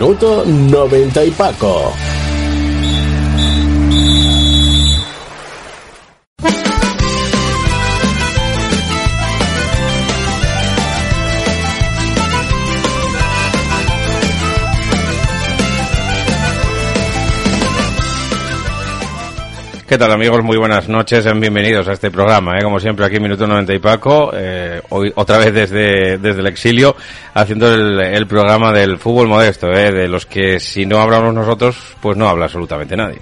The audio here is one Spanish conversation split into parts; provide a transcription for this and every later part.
Minuto 90 y Paco. ¿Qué tal amigos? Muy buenas noches, bienvenidos a este programa, ¿eh? como siempre aquí Minuto 90 y Paco, eh, hoy otra vez desde, desde el exilio, haciendo el, el programa del fútbol modesto, ¿eh? de los que si no hablamos nosotros, pues no habla absolutamente nadie.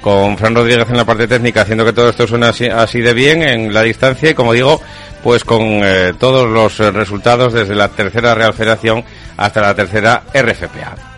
Con Fran Rodríguez en la parte técnica, haciendo que todo esto suene así, así de bien en la distancia y como digo, pues con eh, todos los eh, resultados desde la tercera Real hasta la tercera RFPA.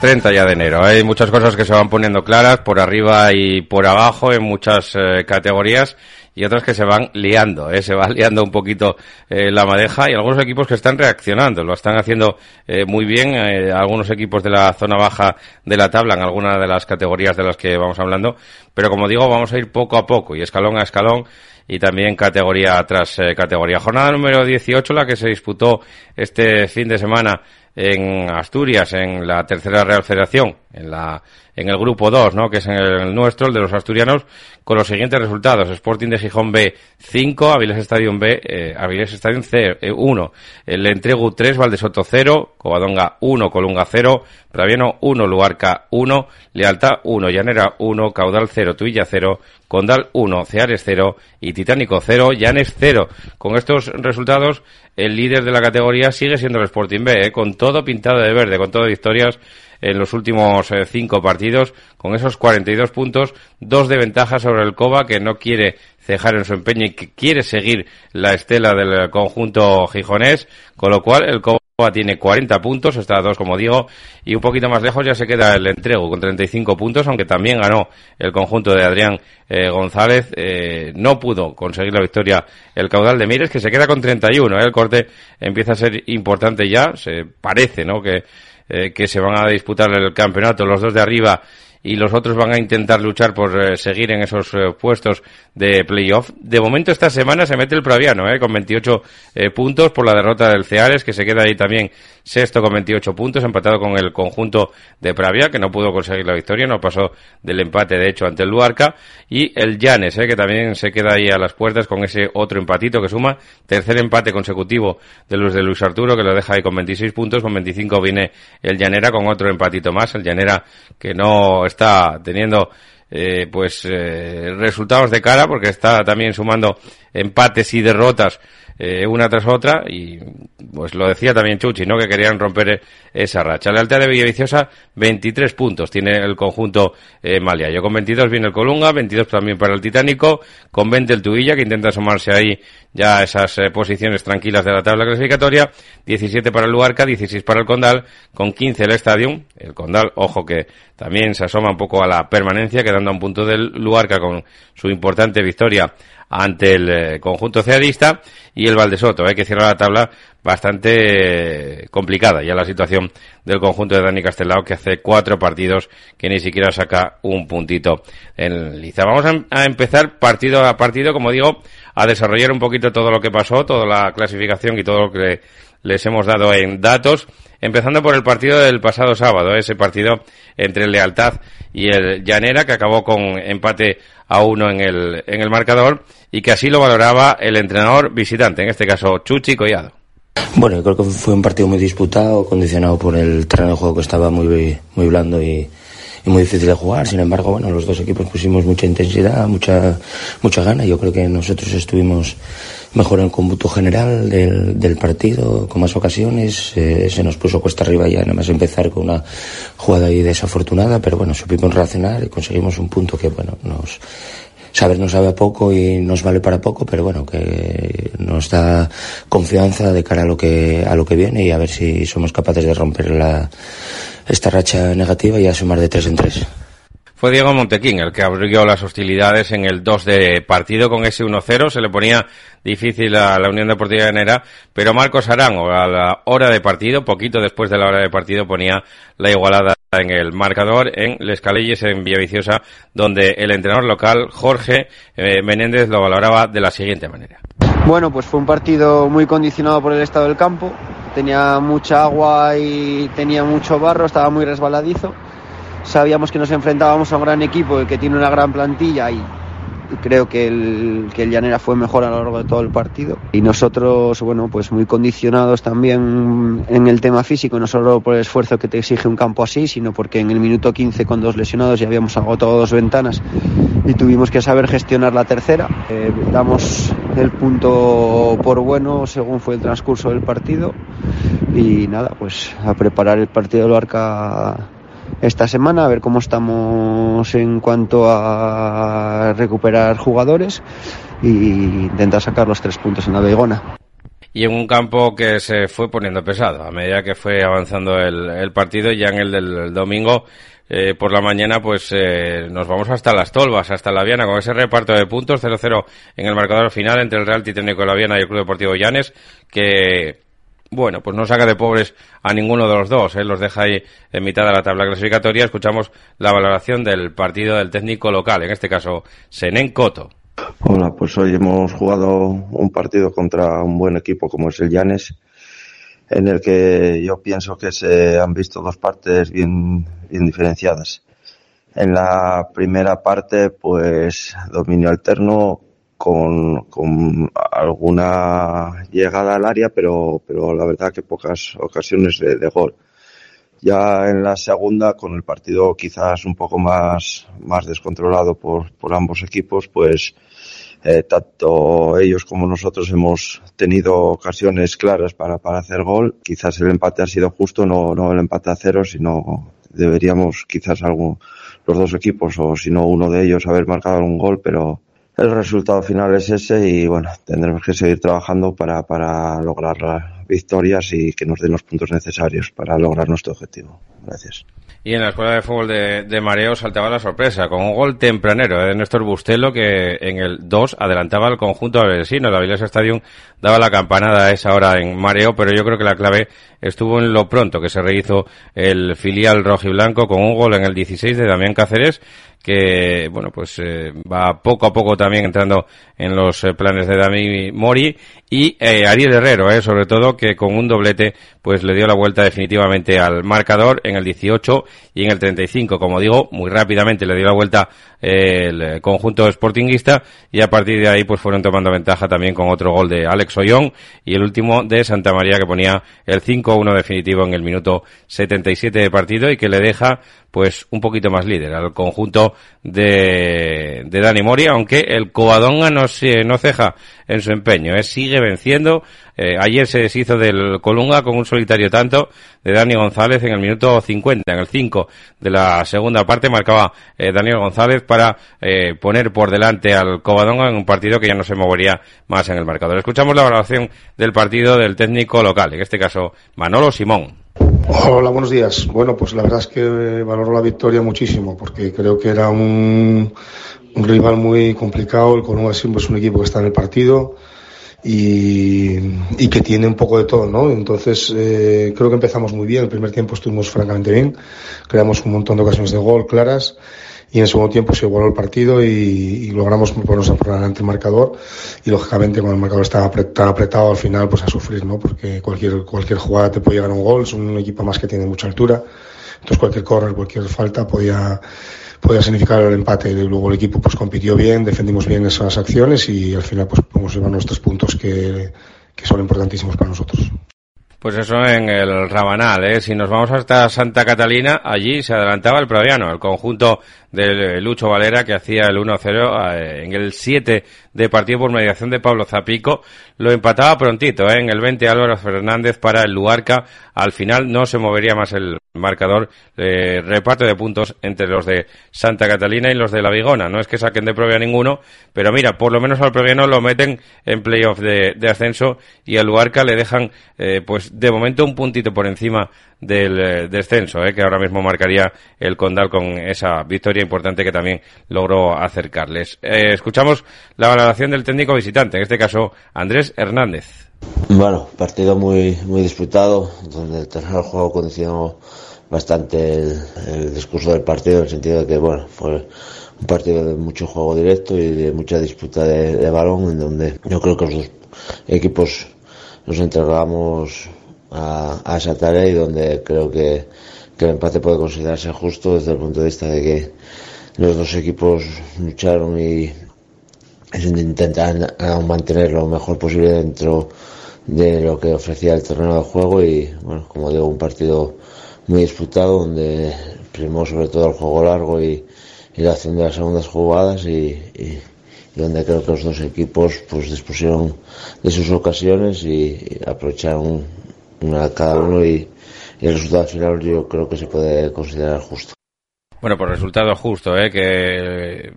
...30 ya de enero. Hay muchas cosas que se van poniendo claras por arriba y por abajo en muchas eh, categorías y otras que se van liando, ¿eh? se va liando un poquito eh, la madeja y algunos equipos que están reaccionando, lo están haciendo eh, muy bien, eh, algunos equipos de la zona baja de la tabla en alguna de las categorías de las que vamos hablando, pero como digo, vamos a ir poco a poco y escalón a escalón y también categoría tras eh, categoría. Jornada número 18, la que se disputó este fin de semana en Asturias, en la tercera Real Federación, en la en el grupo 2, ¿no? que es en el nuestro, el de los asturianos, con los siguientes resultados. Sporting de Gijón B 5, Avilés Stadium B, eh, Avilés Stadium C 1, eh, el Entregu 3, Valdesoto 0, Covadonga 1, Colunga 0, Praviano 1, Luarca 1, Lealtad 1, Llanera 1, Caudal 0, Tuilla 0, Condal 1, Ceares 0 y Titánico 0, Llanes 0. Con estos resultados, el líder de la categoría sigue siendo el Sporting B, ¿eh? con todo pintado de verde, con todo victorias en los últimos eh, cinco partidos, con esos 42 puntos, dos de ventaja sobre el Coba, que no quiere cejar en su empeño y que quiere seguir la estela del conjunto gijonés, con lo cual el tiene 40 puntos, está a dos, como digo, y un poquito más lejos ya se queda el entrego con 35 puntos, aunque también ganó el conjunto de Adrián eh, González. Eh, no pudo conseguir la victoria el caudal de Mires, que se queda con 31. ¿eh? El corte empieza a ser importante ya, se parece, ¿no? Que eh, que se van a disputar el campeonato, los dos de arriba y los otros van a intentar luchar por eh, seguir en esos eh, puestos de playoff. De momento esta semana se mete el Praviano, eh, con 28 eh, puntos por la derrota del Ceares, que se queda ahí también sexto con 28 puntos, empatado con el conjunto de Pravia, que no pudo conseguir la victoria, no pasó del empate de hecho ante el Luarca, y el Llanes, que también se queda ahí a las puertas con ese otro empatito que suma, tercer empate consecutivo de los de Luis Arturo, que lo deja ahí con 26 puntos, con 25 viene el Llanera con otro empatito más, el Llanera que no está teniendo eh, pues eh, resultados de cara porque está también sumando empates y derrotas eh, una tras otra y pues lo decía también Chuchi, ¿no? Que querían romper esa racha. La alta de Villaviciosa, 23 puntos tiene el conjunto eh, Maliayo. Con 22 viene el Colunga, 22 también para el Titánico, con 20 el Tuilla, que intenta asomarse ahí ya esas eh, posiciones tranquilas de la tabla clasificatoria, 17 para el Luarca, 16 para el Condal, con 15 el Stadium, el Condal, ojo que también se asoma un poco a la permanencia, quedando a un punto del Luarca con su importante victoria ante el eh, conjunto ceadista y el Valdesoto, eh, que cierra la tabla bastante complicada ya la situación del conjunto de Dani Castelao que hace cuatro partidos que ni siquiera saca un puntito en Liza. Vamos a, empezar partido a partido, como digo, a desarrollar un poquito todo lo que pasó, toda la clasificación y todo lo que les hemos dado en datos. Empezando por el partido del pasado sábado, ese partido entre el Lealtad y el Llanera, que acabó con empate a uno en el, en el marcador y que así lo valoraba el entrenador visitante, en este caso Chuchi Collado. Bueno, yo creo que fue un partido muy disputado, condicionado por el terreno de juego que estaba muy, muy blando y, muy difícil de jugar. Sin embargo, bueno, los dos equipos pusimos mucha intensidad, mucha, mucha gana. Yo creo que nosotros estuvimos mejor en el cómputo general del, del partido, con más ocasiones. Eh, se nos puso cuesta arriba ya, nada más empezar con una jugada ahí desafortunada, pero bueno, supimos reaccionar y conseguimos un punto que, bueno, nos, saber nos sabe a poco y nos vale para poco, pero bueno, que nos da confianza de cara a lo que, a lo que viene y a ver si somos capaces de romper la, esta racha negativa y a sumar de tres en tres. Fue Diego Montequín el que abrió las hostilidades en el 2 de partido con ese 1-0. Se le ponía difícil a la Unión Deportiva de Nera, pero Marcos Arango a la hora de partido, poquito después de la hora de partido, ponía la igualada en el marcador en Les Calelles, en Villaviciosa, donde el entrenador local, Jorge eh, Menéndez, lo valoraba de la siguiente manera. Bueno, pues fue un partido muy condicionado por el estado del campo. Tenía mucha agua y tenía mucho barro, estaba muy resbaladizo sabíamos que nos enfrentábamos a un gran equipo que tiene una gran plantilla y creo que el, que el Llanera fue mejor a lo largo de todo el partido. Y nosotros bueno pues muy condicionados también en el tema físico no solo por el esfuerzo que te exige un campo así sino porque en el minuto 15 con dos lesionados ya habíamos agotado dos ventanas y tuvimos que saber gestionar la tercera. Eh, damos el punto por bueno según fue el transcurso del partido y nada pues a preparar el partido del Arca esta semana, a ver cómo estamos en cuanto a recuperar jugadores e intentar sacar los tres puntos en la Beigona. Y en un campo que se fue poniendo pesado a medida que fue avanzando el, partido, ya en el del domingo, eh, por la mañana, pues eh, nos vamos hasta las Tolvas, hasta la Viana, con ese reparto de puntos 0-0 en el marcador final entre el Real Titénico de la Viana y el Club Deportivo Llanes, que bueno, pues no saca de pobres a ninguno de los dos, ¿eh? los deja ahí en mitad de la tabla clasificatoria. Escuchamos la valoración del partido del técnico local, en este caso Senen Coto. Hola, pues hoy hemos jugado un partido contra un buen equipo como es el Llanes, en el que yo pienso que se han visto dos partes bien, bien diferenciadas. En la primera parte, pues dominio alterno, con, con alguna llegada al área, pero, pero la verdad que pocas ocasiones de, gol. Ya en la segunda, con el partido quizás un poco más, más descontrolado por, por ambos equipos, pues eh, tanto ellos como nosotros hemos tenido ocasiones claras para, para hacer gol. Quizás el empate ha sido justo, no, no el empate a cero, sino deberíamos quizás algún, los dos equipos o si no uno de ellos haber marcado un gol, pero, el resultado final es ese y bueno, tendremos que seguir trabajando para, para lograr las victorias y que nos den los puntos necesarios para lograr nuestro objetivo. Gracias. Y en la escuela de fútbol de, de Mareo saltaba la sorpresa con un gol tempranero de Néstor Bustelo que en el 2 adelantaba al conjunto vecino. La Villas Stadium daba la campanada a esa hora en Mareo, pero yo creo que la clave estuvo en lo pronto que se rehizo el filial rojo y blanco con un gol en el 16 de Damián Cáceres que bueno pues eh, va poco a poco también entrando en los eh, planes de Dami Mori y eh, Ariel Herrero eh, sobre todo que con un doblete pues le dio la vuelta definitivamente al marcador en el 18 y en el 35 como digo muy rápidamente le dio la vuelta el conjunto sportinguista y a partir de ahí pues fueron tomando ventaja también con otro gol de Alex Ollón y el último de Santa María que ponía el 5-1 definitivo en el minuto 77 de partido y que le deja pues un poquito más líder al conjunto de, de Dani Mori, aunque el Covadonga no, se, no ceja en su empeño, ¿eh? sigue venciendo. Eh, ayer se deshizo del Colunga con un solitario tanto de Dani González en el minuto 50, en el 5 de la segunda parte marcaba eh, Daniel González para eh, poner por delante al Covadonga en un partido que ya no se movería más en el marcador. Escuchamos la valoración del partido del técnico local, en este caso Manolo Simón. Hola, buenos días. Bueno, pues la verdad es que valoro la victoria muchísimo porque creo que era un, un rival muy complicado. El Colombo siempre es un equipo que está en el partido y, y que tiene un poco de todo, ¿no? Entonces, eh, creo que empezamos muy bien. El primer tiempo estuvimos francamente bien. Creamos un montón de ocasiones de gol claras y en el segundo tiempo se igualó el partido y, y logramos ponernos por delante el marcador y lógicamente cuando el marcador estaba tan apretado al final pues a sufrir, ¿no? Porque cualquier, cualquier jugada te puede llegar a un gol, es un equipo más que tiene mucha altura, entonces cualquier correr, cualquier falta podía podía significar el empate. Y luego el equipo pues compitió bien, defendimos bien esas acciones y al final pues podemos llevar nuestros puntos que, que son importantísimos para nosotros. Pues eso en el Rabanal, ¿eh? Si nos vamos hasta Santa Catalina, allí se adelantaba el Proviano, el conjunto de Lucho Valera que hacía el 1-0 eh, en el 7 de partido por mediación de Pablo Zapico. Lo empataba prontito, ¿eh? en el 20 Álvaro Fernández para el Luarca. Al final no se movería más el marcador. Eh, reparto de puntos entre los de Santa Catalina y los de La Vigona. No es que saquen de Provia ninguno, pero mira, por lo menos al Proviano lo meten en playoff de, de ascenso y al Luarca le dejan, eh, pues de momento un puntito por encima del eh, descenso, eh, que ahora mismo marcaría el Condal con esa victoria importante que también logró acercarles. Eh, escuchamos la valoración del técnico visitante, en este caso Andrés Hernández. Bueno, partido muy muy disputado, donde el tercer juego condicionó bastante el, el, discurso del partido, en el sentido de que bueno, fue un partido de mucho juego directo y de mucha disputa de, de balón, en donde yo creo que los dos equipos nos entregamos a, a esa tarea y donde creo que, que el empate puede considerarse justo desde el punto de vista de que los dos equipos lucharon y intentaron mantener lo mejor posible dentro de lo que ofrecía el terreno de juego y bueno como digo un partido muy disputado donde primó sobre todo el juego largo y, y la acción de las segundas jugadas y, y, y, donde creo que los dos equipos pues dispusieron de sus ocasiones y aprovecharon una cada uno y, y, el resultado final yo creo que se puede considerar justo. Bueno, por resultado justo, ¿eh? que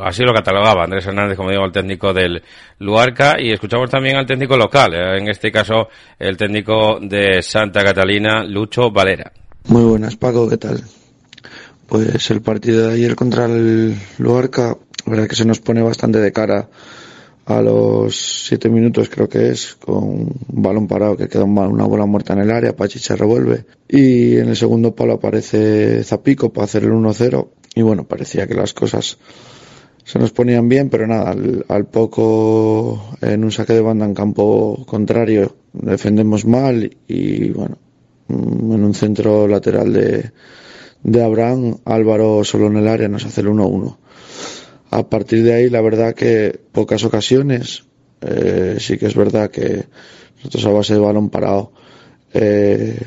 así lo catalogaba Andrés Hernández, como digo, el técnico del Luarca, y escuchamos también al técnico local, ¿eh? en este caso el técnico de Santa Catalina, Lucho Valera. Muy buenas, Paco, ¿qué tal? Pues el partido de ayer contra el Luarca, la verdad que se nos pone bastante de cara a los siete minutos creo que es, con un balón parado que queda una bola muerta en el área, Pachi se revuelve. Y en el segundo palo aparece Zapico para hacer el 1-0 y bueno, parecía que las cosas se nos ponían bien, pero nada, al, al, poco en un saque de banda en campo contrario defendemos mal y bueno, en un centro lateral de, de Abraham, Álvaro solo en el área nos hace el 1-1 a partir de ahí, la verdad que pocas ocasiones, eh, sí que es verdad que nosotros a base de balón parado, eh,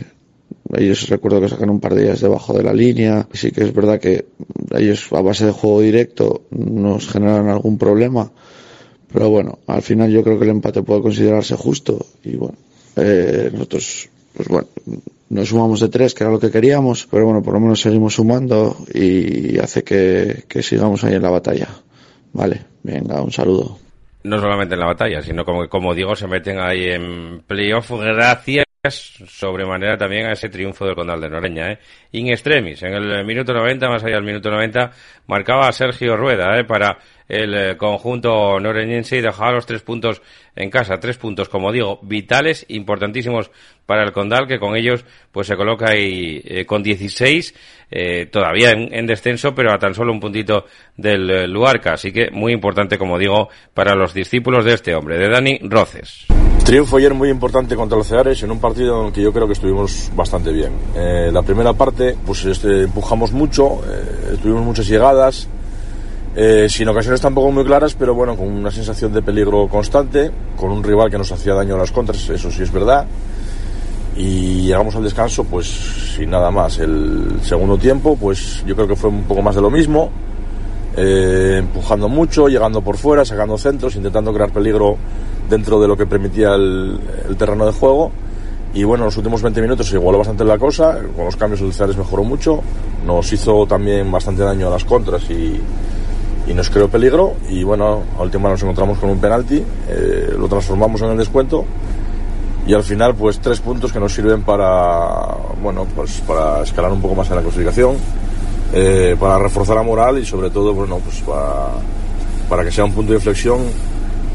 ellos recuerdo que sacan un par de días debajo de la línea, sí que es verdad que ellos a base de juego directo nos generan algún problema, pero bueno, al final yo creo que el empate puede considerarse justo y bueno, eh, nosotros, pues bueno, nos sumamos de tres, que era lo que queríamos, pero bueno, por lo menos seguimos sumando y hace que, que sigamos ahí en la batalla. Vale, venga, un saludo. No solamente en la batalla, sino como, como digo, se meten ahí en playoff gracias sobremanera también a ese triunfo del Condal de Noreña, ¿eh? In extremis, en el minuto 90, más allá del minuto 90, marcaba a Sergio Rueda, ¿eh? Para el eh, conjunto noreñense y dejaba los tres puntos en casa. Tres puntos, como digo, vitales, importantísimos para el Condal, que con ellos pues se coloca ahí eh, con 16, eh, todavía en, en, descenso, pero a tan solo un puntito del eh, Luarca. Así que muy importante, como digo, para los discípulos de este hombre, de Dani Roces. Triunfo ayer muy importante contra los Ceares en un partido en el que yo creo que estuvimos bastante bien. Eh, la primera parte, pues este, empujamos mucho, eh, tuvimos muchas llegadas, eh, sin ocasiones tampoco muy claras, pero bueno, con una sensación de peligro constante, con un rival que nos hacía daño a las contras, eso sí es verdad. Y llegamos al descanso, pues sin nada más. El segundo tiempo, pues yo creo que fue un poco más de lo mismo, eh, empujando mucho, llegando por fuera, sacando centros, intentando crear peligro dentro de lo que permitía el, el terreno de juego. Y bueno, los últimos 20 minutos se igualó bastante la cosa, con los cambios el Ceares mejoró mucho, nos hizo también bastante daño a las contras y, y nos creó peligro y bueno, a última nos encontramos con un penalti, eh, lo transformamos en el descuento y al final pues tres puntos que nos sirven para bueno pues para escalar un poco más en la clasificación eh, para reforzar la moral y sobre todo bueno pues para, para que sea un punto de inflexión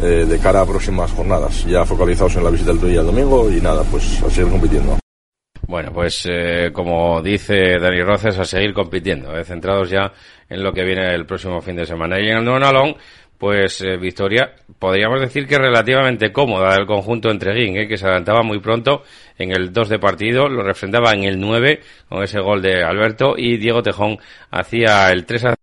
eh, de cara a próximas jornadas ya focalizados en la visita del Tuya el domingo y nada pues a seguir compitiendo bueno, pues eh, como dice Dani Roces, a seguir compitiendo, eh, centrados ya en lo que viene el próximo fin de semana. Y en el nuevo Nalón, pues eh, victoria, podríamos decir que relativamente cómoda del conjunto entreguín, eh, que se adelantaba muy pronto en el 2 de partido, lo refrendaba en el 9 con ese gol de Alberto y Diego Tejón hacía el 3 a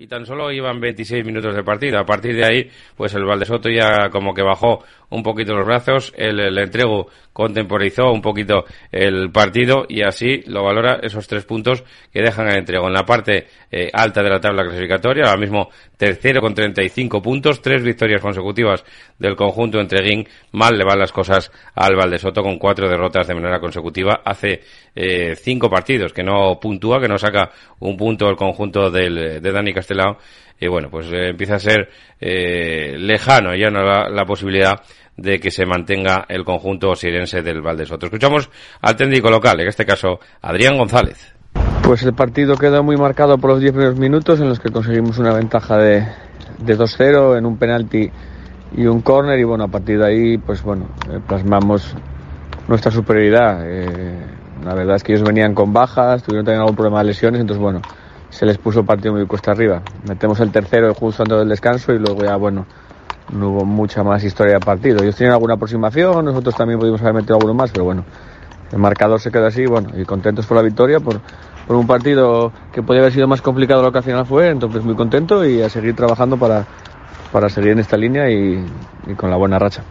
y tan solo iban 26 minutos de partido. A partir de ahí, pues el Valdesoto ya como que bajó un poquito los brazos, el, el entrego contemporizó un poquito el partido y así lo valora esos tres puntos que dejan el entrego. En la parte eh, alta de la tabla clasificatoria, ahora mismo tercero con 35 puntos, tres victorias consecutivas del conjunto entreguín, mal le van las cosas al Valdesoto con cuatro derrotas de manera consecutiva. Hace eh, cinco partidos que no puntúa, que no saca un punto el conjunto del, de Dani Castelao y bueno, pues eh, empieza a ser eh, lejano ya no la, la posibilidad de que se mantenga el conjunto sirense del Valdesoto. Escuchamos al técnico local, en este caso Adrián González. Pues el partido quedó muy marcado por los 10 primeros minutos en los que conseguimos una ventaja de, de 2-0 en un penalti y un córner y bueno, a partir de ahí pues bueno, eh, plasmamos nuestra superioridad. Eh, la verdad es que ellos venían con bajas, tuvieron también algún problema de lesiones, entonces bueno, se les puso el partido muy cuesta arriba. Metemos el tercero justo antes del descanso y luego ya bueno, no hubo mucha más historia de partido. Ellos tenían alguna aproximación, nosotros también pudimos haber metido alguno más, pero bueno, el marcador se quedó así, bueno, y contentos por la victoria, por, por un partido que podía haber sido más complicado lo que al final fue, entonces muy contento y a seguir trabajando para, para seguir en esta línea y, y con la buena racha.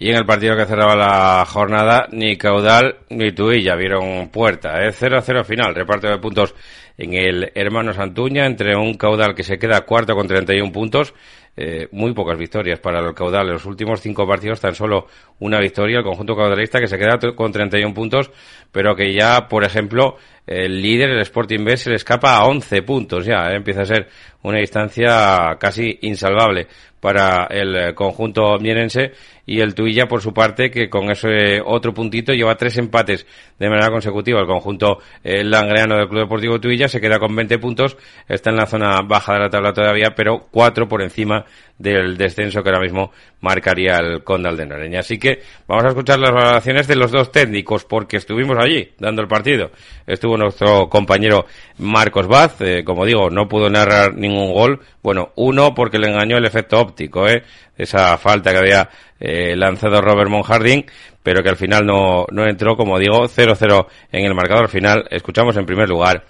Y en el partido que cerraba la jornada, ni Caudal ni Tuilla vieron puerta. ¿eh? 0-0 final, reparto de puntos en el Hermano Santuña, entre un Caudal que se queda cuarto con 31 puntos. Eh, muy pocas victorias para el Caudal. En los últimos cinco partidos tan solo una victoria. El conjunto caudalista que se queda con 31 puntos, pero que ya, por ejemplo, el líder, el Sporting B, se le escapa a 11 puntos ya. ¿eh? Empieza a ser una distancia casi insalvable para el conjunto mierense y el Tuilla por su parte que con ese otro puntito lleva tres empates de manera consecutiva. El conjunto eh, langreano del Club Deportivo Tuilla se queda con 20 puntos. Está en la zona baja de la tabla todavía pero cuatro por encima del descenso que ahora mismo marcaría el Condal de Noreña. Así que vamos a escuchar las valoraciones de los dos técnicos porque estuvimos allí dando el partido. Estuvo nuestro compañero Marcos Vaz eh, como digo no pudo narrar ningún gol. Bueno uno porque le engañó el efecto óptico eh esa falta que había eh, lanzado Robert Monjardín, pero que al final no, no entró, como digo, 0-0 en el marcador final. Escuchamos en primer lugar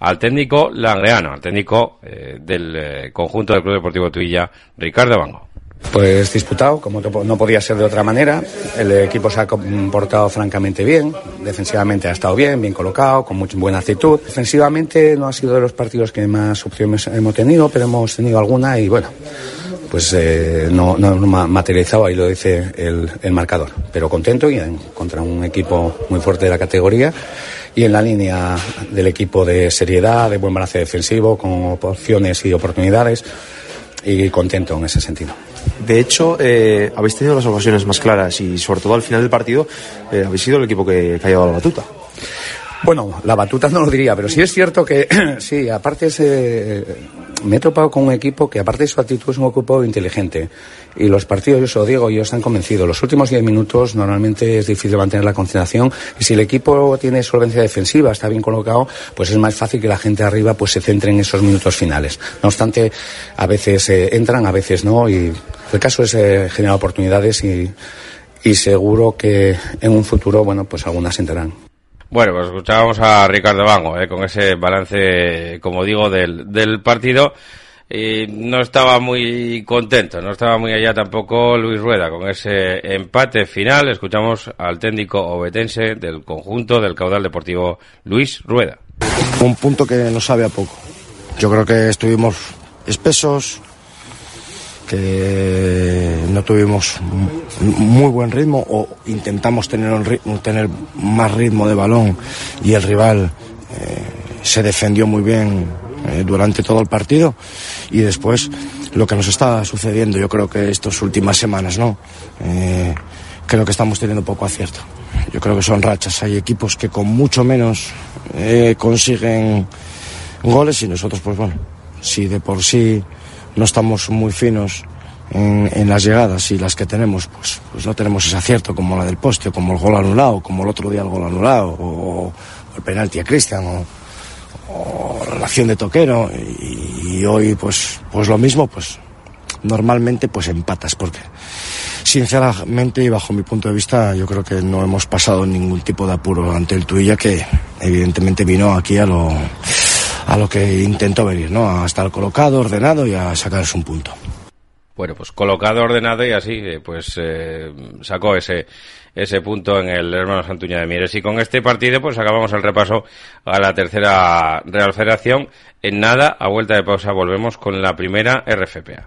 al técnico langreano, al técnico eh, del eh, conjunto del Club Deportivo Tuilla, Ricardo Bango. Pues disputado, como no podía ser de otra manera. El equipo se ha comportado francamente bien. Defensivamente ha estado bien, bien colocado, con mucha buena actitud. Defensivamente no ha sido de los partidos que más opciones hemos tenido, pero hemos tenido alguna y bueno, pues eh, no, no, materializado, ahí lo dice el, marcador. Pero contento y contra un equipo muy fuerte de la categoría y en la línea del equipo de seriedad, de buen balance defensivo, con opciones y oportunidades y contento en ese sentido. De hecho, eh, habéis tenido las ocasiones más claras y sobre todo al final del partido eh, habéis sido el equipo que, que ha llevado la batuta. Bueno, la batuta no lo diría, pero sí es cierto que, sí, aparte ese, me he topado con un equipo que, aparte de su actitud, es un equipo inteligente. Y los partidos, yo os lo digo, yo están convencidos. Los últimos 10 minutos normalmente es difícil mantener la concentración. Y si el equipo tiene solvencia defensiva, está bien colocado, pues es más fácil que la gente arriba pues se centre en esos minutos finales. No obstante, a veces eh, entran, a veces no. Y el caso es eh, generar oportunidades y, y seguro que en un futuro, bueno, pues algunas entrarán. Bueno, pues escuchábamos a Ricardo Bango eh, con ese balance, como digo, del, del partido. Y no estaba muy contento, no estaba muy allá tampoco Luis Rueda con ese empate final. Escuchamos al técnico obetense del conjunto del caudal deportivo, Luis Rueda. Un punto que nos sabe a poco. Yo creo que estuvimos espesos, que no tuvimos muy buen ritmo o intentamos tener, más ritmo de balón y el rival eh, se defendió muy bien eh, durante todo el partido y después lo que nos está sucediendo yo creo que estas últimas semanas no eh, creo que estamos teniendo poco acierto. Yo creo que son rachas. Hay equipos que con mucho menos consiguen goles y nosotros, pues bueno, si de por sí no estamos muy finos en, las llegadas y las que tenemos, pues, pues no tenemos ese acierto como la del poste, como el gol anulado, como el otro día el gol anulado, o, el penalti a Cristian, o, la acción de Toquero, y, hoy pues, pues lo mismo, pues normalmente pues empatas, porque sinceramente y bajo mi punto de vista yo creo que no hemos pasado ningún tipo de apuro ante el Tuilla que evidentemente vino aquí a lo a lo que intentó venir, ¿no? A estar colocado, ordenado y a sacarse un punto. Bueno, pues colocado, ordenado y así, eh, pues eh, sacó ese ese punto en el hermano Santuña de Mieres. Y con este partido, pues acabamos el repaso a la tercera Real Federación. En nada, a vuelta de pausa, volvemos con la primera RFPA.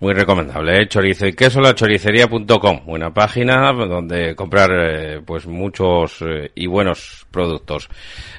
Muy recomendable, ¿eh? chorizo y queso, la choricería.com, buena página donde comprar eh, pues muchos eh, y buenos productos.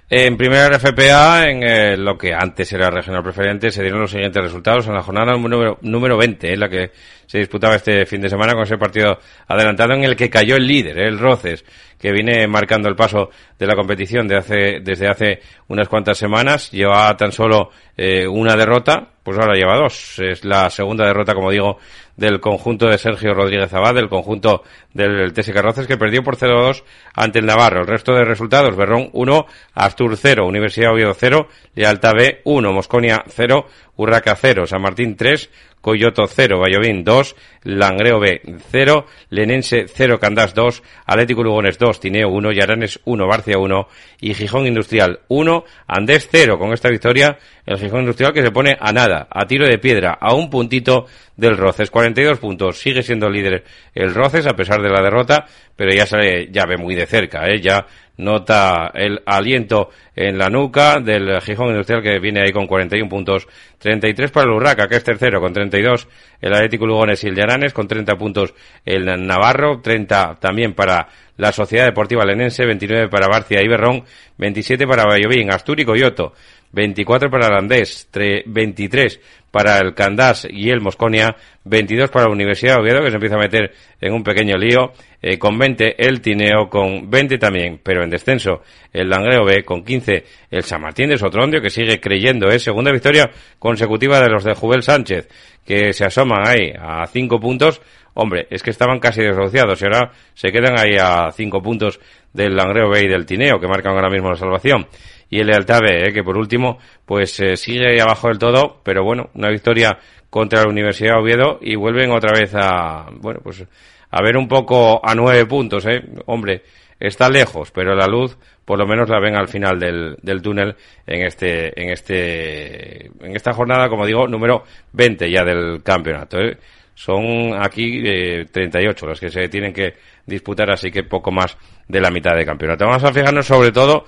En primera RFPA, en eh, lo que antes era regional preferente, se dieron los siguientes resultados en la jornada número, número 20, en la que se disputaba este fin de semana con ese partido adelantado en el que cayó el líder, el Roces, que viene marcando el paso de la competición de hace, desde hace unas cuantas semanas. Lleva tan solo eh, una derrota, pues ahora lleva dos. Es la segunda derrota, como digo, del conjunto de Sergio Rodríguez Abad, del conjunto del TSK Roces, que perdió por 0-2 ante el Navarro. El resto de resultados, Berrón 1, Astur 0, Universidad Oviedo 0, Lealtad B 1, Mosconia 0, Urraca 0, San Martín 3, Coyoto 0, Vallovín 2, Langreo B 0, Lenense 0, Candás 2, Atlético Lugones 2, Tineo 1, Yaranes 1, Barcia 1 y Gijón Industrial 1, Andés 0. Con esta victoria, el Gijón Industrial que se pone a nada, a tiro de piedra, a un puntito del Roces. 42 puntos, sigue siendo líder el Roces a pesar de la derrota, pero ya se ya ve muy de cerca, ¿eh? ya nota el aliento en la nuca del Gijón Industrial que viene ahí con 41 puntos, 33 para el Urraca que es tercero con 32, el Atlético Lugones y el Llaranes con 30 puntos el Navarro, 30 también para la Sociedad Deportiva Lenense, 29 para Barcia y Berrón, 27 para Vallovín, Asturi y Coyoto, 24 para el Andés, 23 para el Candás y el Mosconia, 22 para la Universidad de Oviedo, que se empieza a meter en un pequeño lío, eh, con 20 el Tineo, con 20 también, pero en descenso, el Langreo B, con 15 el San Martín de Sotrondio, que sigue creyendo, es segunda victoria consecutiva de los de Jubel Sánchez, que se asoman ahí a 5 puntos, hombre, es que estaban casi desociados y ahora se quedan ahí a 5 puntos del Langreo B y del Tineo, que marcan ahora mismo la salvación y el Lealtad B, ¿eh? que por último, pues eh, sigue abajo del todo, pero bueno, una victoria contra la Universidad de Oviedo y vuelven otra vez a, bueno, pues a ver un poco a nueve puntos, ¿eh? Hombre, está lejos, pero la luz por lo menos la ven al final del, del túnel en este, en este, en esta jornada, como digo, número 20 ya del campeonato. ¿eh? Son aquí eh, 38 los que se tienen que disputar, así que poco más de la mitad de campeonato. Vamos a fijarnos sobre todo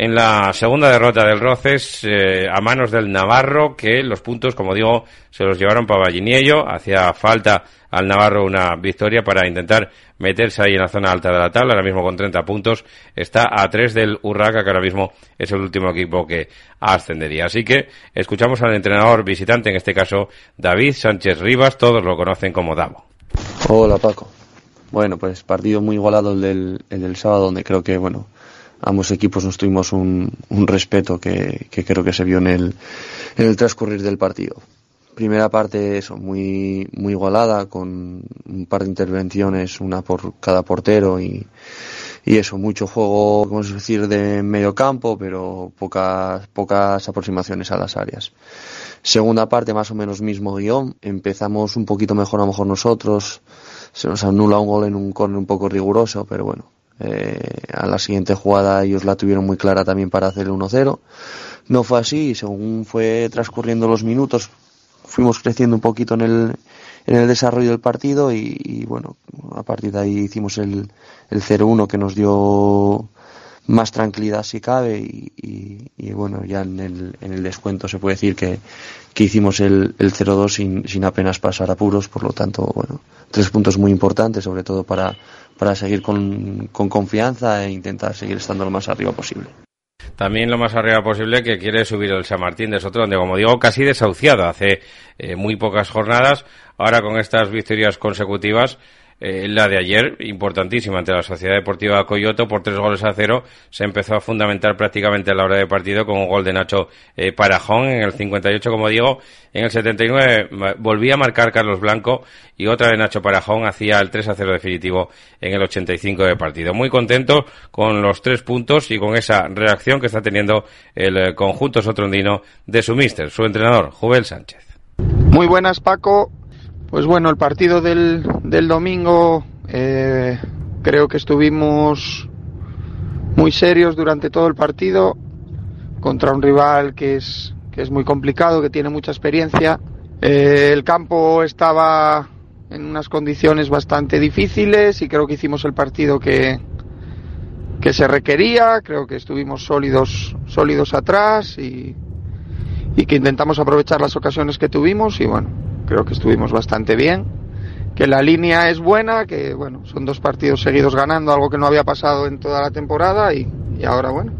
en la segunda derrota del Roces eh, a manos del Navarro, que los puntos, como digo, se los llevaron para Valliniello. Hacía falta al Navarro una victoria para intentar meterse ahí en la zona alta de la tabla. Ahora mismo con 30 puntos está a 3 del Urraca, que ahora mismo es el último equipo que ascendería. Así que escuchamos al entrenador visitante, en este caso David Sánchez Rivas. Todos lo conocen como Davo. Hola Paco. Bueno, pues partido muy igualado el del, el del sábado, donde creo que, bueno, ambos equipos nos tuvimos un, un respeto que, creo que se vio en el, en el transcurrir del partido. Primera parte, eso, muy, igualada, con un par de intervenciones, una por cada portero y, y eso, mucho juego, vamos a decir, de medio campo, pero pocas, pocas aproximaciones a las áreas. Segunda parte, más o menos mismo guion. Empezamos un poquito mejor a lo mejor nosotros. Se nos anula un gol en un córner un poco riguroso, pero bueno, eh, a la siguiente jugada ellos la tuvieron muy clara también para hacer el 1-0. No fue así, según fue transcurriendo los minutos, fuimos creciendo un poquito en el, en el desarrollo del partido y, bueno, a partir de ahí hicimos el, el 0-1 que nos dio más tranquilidad si cabe y, y, y, bueno, ya en el, en el descuento se puede decir que, que hicimos el, el 0-2 sin, sin apenas pasar apuros, por lo tanto, bueno, tres puntos muy importantes, sobre todo para, para seguir con, con confianza e intentar seguir estando lo más arriba posible. También lo más arriba posible que quiere subir el San Martín de Soto, donde como digo, casi desahuciado hace eh, muy pocas jornadas. Ahora con estas victorias consecutivas, eh, la de ayer, importantísima ante la Sociedad Deportiva Coyoto, por tres goles a cero, se empezó a fundamentar prácticamente a la hora de partido con un gol de Nacho eh, Parajón en el 58, como digo, en el 79 volvía a marcar Carlos Blanco y otra de Nacho Parajón hacía el 3 a 0 definitivo en el 85 de partido. Muy contento con los tres puntos y con esa reacción que está teniendo el eh, conjunto sotrondino de su míster, su entrenador, Jubel Sánchez. Muy buenas, Paco. Pues bueno, el partido del, del domingo eh, creo que estuvimos muy serios durante todo el partido contra un rival que es, que es muy complicado, que tiene mucha experiencia. Eh, el campo estaba en unas condiciones bastante difíciles y creo que hicimos el partido que, que se requería, creo que estuvimos sólidos, sólidos atrás y, y que intentamos aprovechar las ocasiones que tuvimos y bueno, creo que estuvimos bastante bien, que la línea es buena, que bueno, son dos partidos seguidos ganando, algo que no había pasado en toda la temporada y, y ahora bueno,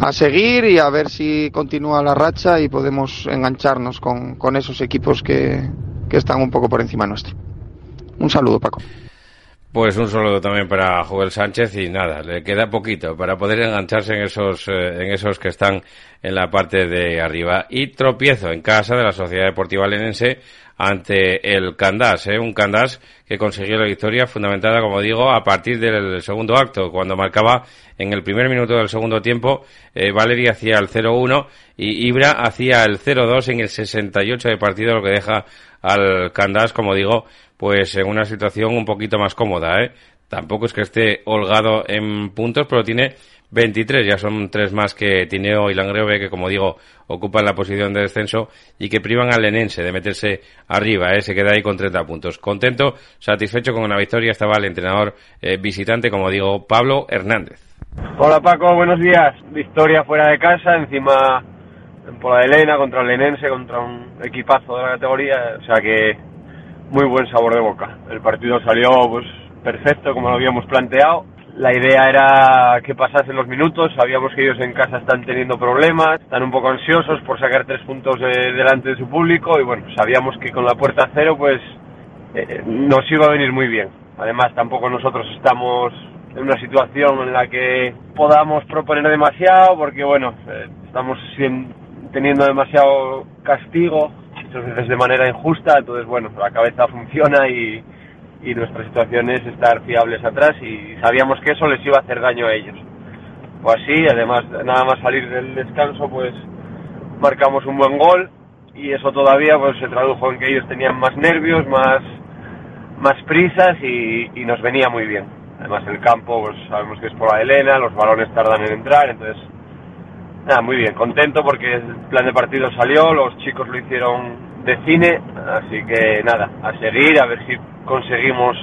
a seguir y a ver si continúa la racha y podemos engancharnos con, con esos equipos que, que están un poco por encima nuestro. Un saludo, Paco. Pues un saludo también para Joel Sánchez y nada, le queda poquito para poder engancharse en esos, eh, en esos que están en la parte de arriba. Y tropiezo en casa de la Sociedad Deportiva Lenense ante el Candás, ¿eh? un Candás que consiguió la victoria fundamentada, como digo, a partir del segundo acto, cuando marcaba en el primer minuto del segundo tiempo, eh, Valeria hacía el 0-1 y Ibra hacía el 0-2 en el 68 de partido, lo que deja al Candás, como digo, pues en una situación un poquito más cómoda, ¿eh? Tampoco es que esté holgado en puntos, pero tiene 23, ya son tres más que Tineo y Langreve, que como digo, ocupan la posición de descenso y que privan al Lenense de meterse arriba, ¿eh? se queda ahí con 30 puntos. Contento, satisfecho con la victoria estaba el entrenador eh, visitante, como digo, Pablo Hernández. Hola Paco, buenos días. Victoria fuera de casa, encima en Pola de Elena contra el Lenense, contra un equipazo de la categoría, o sea que muy buen sabor de boca. El partido salió pues perfecto como lo habíamos planteado. La idea era que pasasen los minutos, sabíamos que ellos en casa están teniendo problemas, están un poco ansiosos por sacar tres puntos de, delante de su público y bueno, sabíamos que con la puerta cero pues eh, nos iba a venir muy bien. Además tampoco nosotros estamos en una situación en la que podamos proponer demasiado porque bueno, eh, estamos teniendo demasiado castigo muchas veces de manera injusta, entonces bueno, la cabeza funciona y, y nuestra situación es estar fiables atrás y sabíamos que eso les iba a hacer daño a ellos. fue así, además nada más salir del descanso pues marcamos un buen gol y eso todavía pues se tradujo en que ellos tenían más nervios, más, más prisas y, y nos venía muy bien. Además el campo pues sabemos que es por la Elena, los balones tardan en entrar, entonces nada, muy bien, contento porque el plan de partido salió, los chicos lo hicieron de cine, así que nada, a seguir, a ver si conseguimos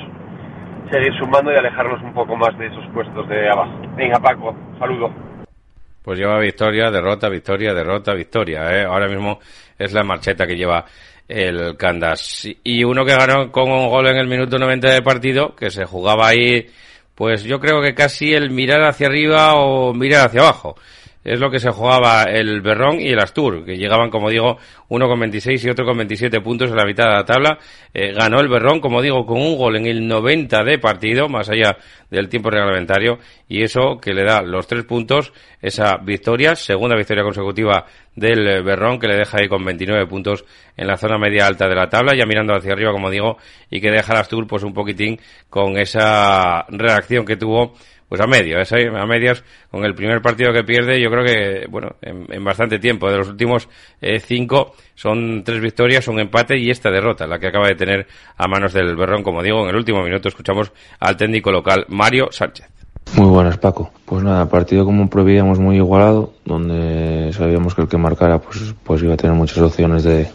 seguir sumando y alejarnos un poco más de esos puestos de abajo. Venga Paco, saludo. Pues lleva victoria, derrota, victoria, derrota, victoria. ¿eh? Ahora mismo es la marcheta que lleva el Candas. Y uno que ganó con un gol en el minuto 90 de partido, que se jugaba ahí, pues yo creo que casi el mirar hacia arriba o mirar hacia abajo es lo que se jugaba el Berrón y el Astur, que llegaban, como digo, uno con 26 y otro con 27 puntos en la mitad de la tabla. Eh, ganó el Berrón, como digo, con un gol en el 90 de partido, más allá del tiempo reglamentario, y eso que le da los tres puntos, esa victoria, segunda victoria consecutiva del Berrón, que le deja ahí con 29 puntos en la zona media alta de la tabla, ya mirando hacia arriba, como digo, y que deja al Astur pues un poquitín con esa reacción que tuvo pues a medio, a medias, con el primer partido que pierde, yo creo que, bueno, en, bastante tiempo. De los últimos eh, cinco son tres victorias, un empate y esta derrota, la que acaba de tener a manos del Berrón. Como digo, en el último minuto escuchamos al técnico local, Mario Sánchez. Muy buenas, Paco. Pues nada, partido como prevíamos muy igualado, donde sabíamos que el que marcara pues, pues iba a tener muchas opciones de,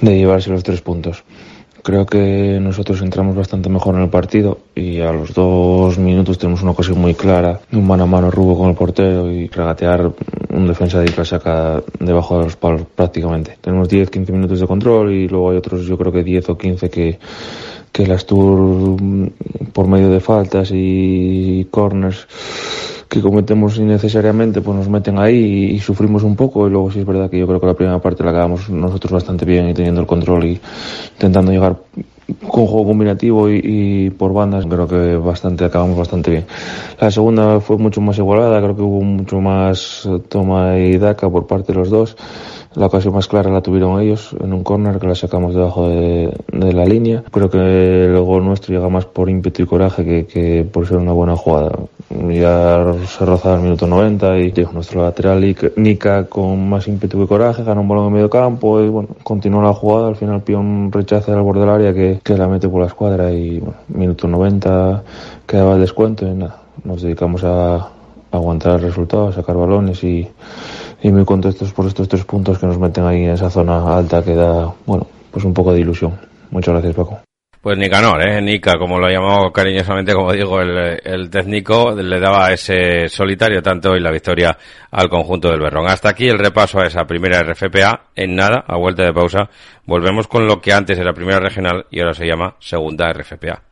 de llevarse los tres puntos. Creo que nosotros entramos bastante mejor en el partido y a los dos minutos tenemos una ocasión muy clara, un mano a mano rubo con el portero y regatear un defensa de la saca debajo de los palos prácticamente. Tenemos 10-15 minutos de control y luego hay otros yo creo que 10 o 15 que que las Tour por medio de faltas y corners que cometemos innecesariamente pues nos meten ahí y, sufrimos un poco. Y luego sí es verdad que yo creo que la primera parte la acabamos nosotros bastante bien y teniendo el control y intentando llegar con juego combinativo y, por bandas creo que bastante acabamos bastante bien. La segunda fue mucho más igualada creo que hubo mucho más toma y daca por parte de los dos la ocasión más clara la tuvieron ellos en un córner que la sacamos debajo de, la línea. Creo que el gol nuestro llega más por ímpetu y coraje que, por ser una buena jugada. Ya se rozaba el minuto 90 y dijo nuestro lateral Nika con más ímpetu y coraje, gana un balón en medio campo y bueno, continuó la jugada. Al final pide un rechazo al borde del área que, que la mete por la escuadra y bueno, minuto 90 quedaba el descuento y nada, nos dedicamos a aguantar el resultado, a sacar balones y y muy contentos por estos tres puntos que nos meten ahí en esa zona alta que da, bueno, pues un poco de ilusión. Muchas gracias, Paco. Pues Nicanor, ¿eh? Nica, como lo llamó cariñosamente, como digo, el, el, técnico, le daba ese solitario tanto y la victoria al conjunto del Berrón. Hasta aquí el repaso a esa primera RFPA. En nada, a vuelta de pausa, volvemos con lo que antes era primera regional y ahora se llama segunda RFPA.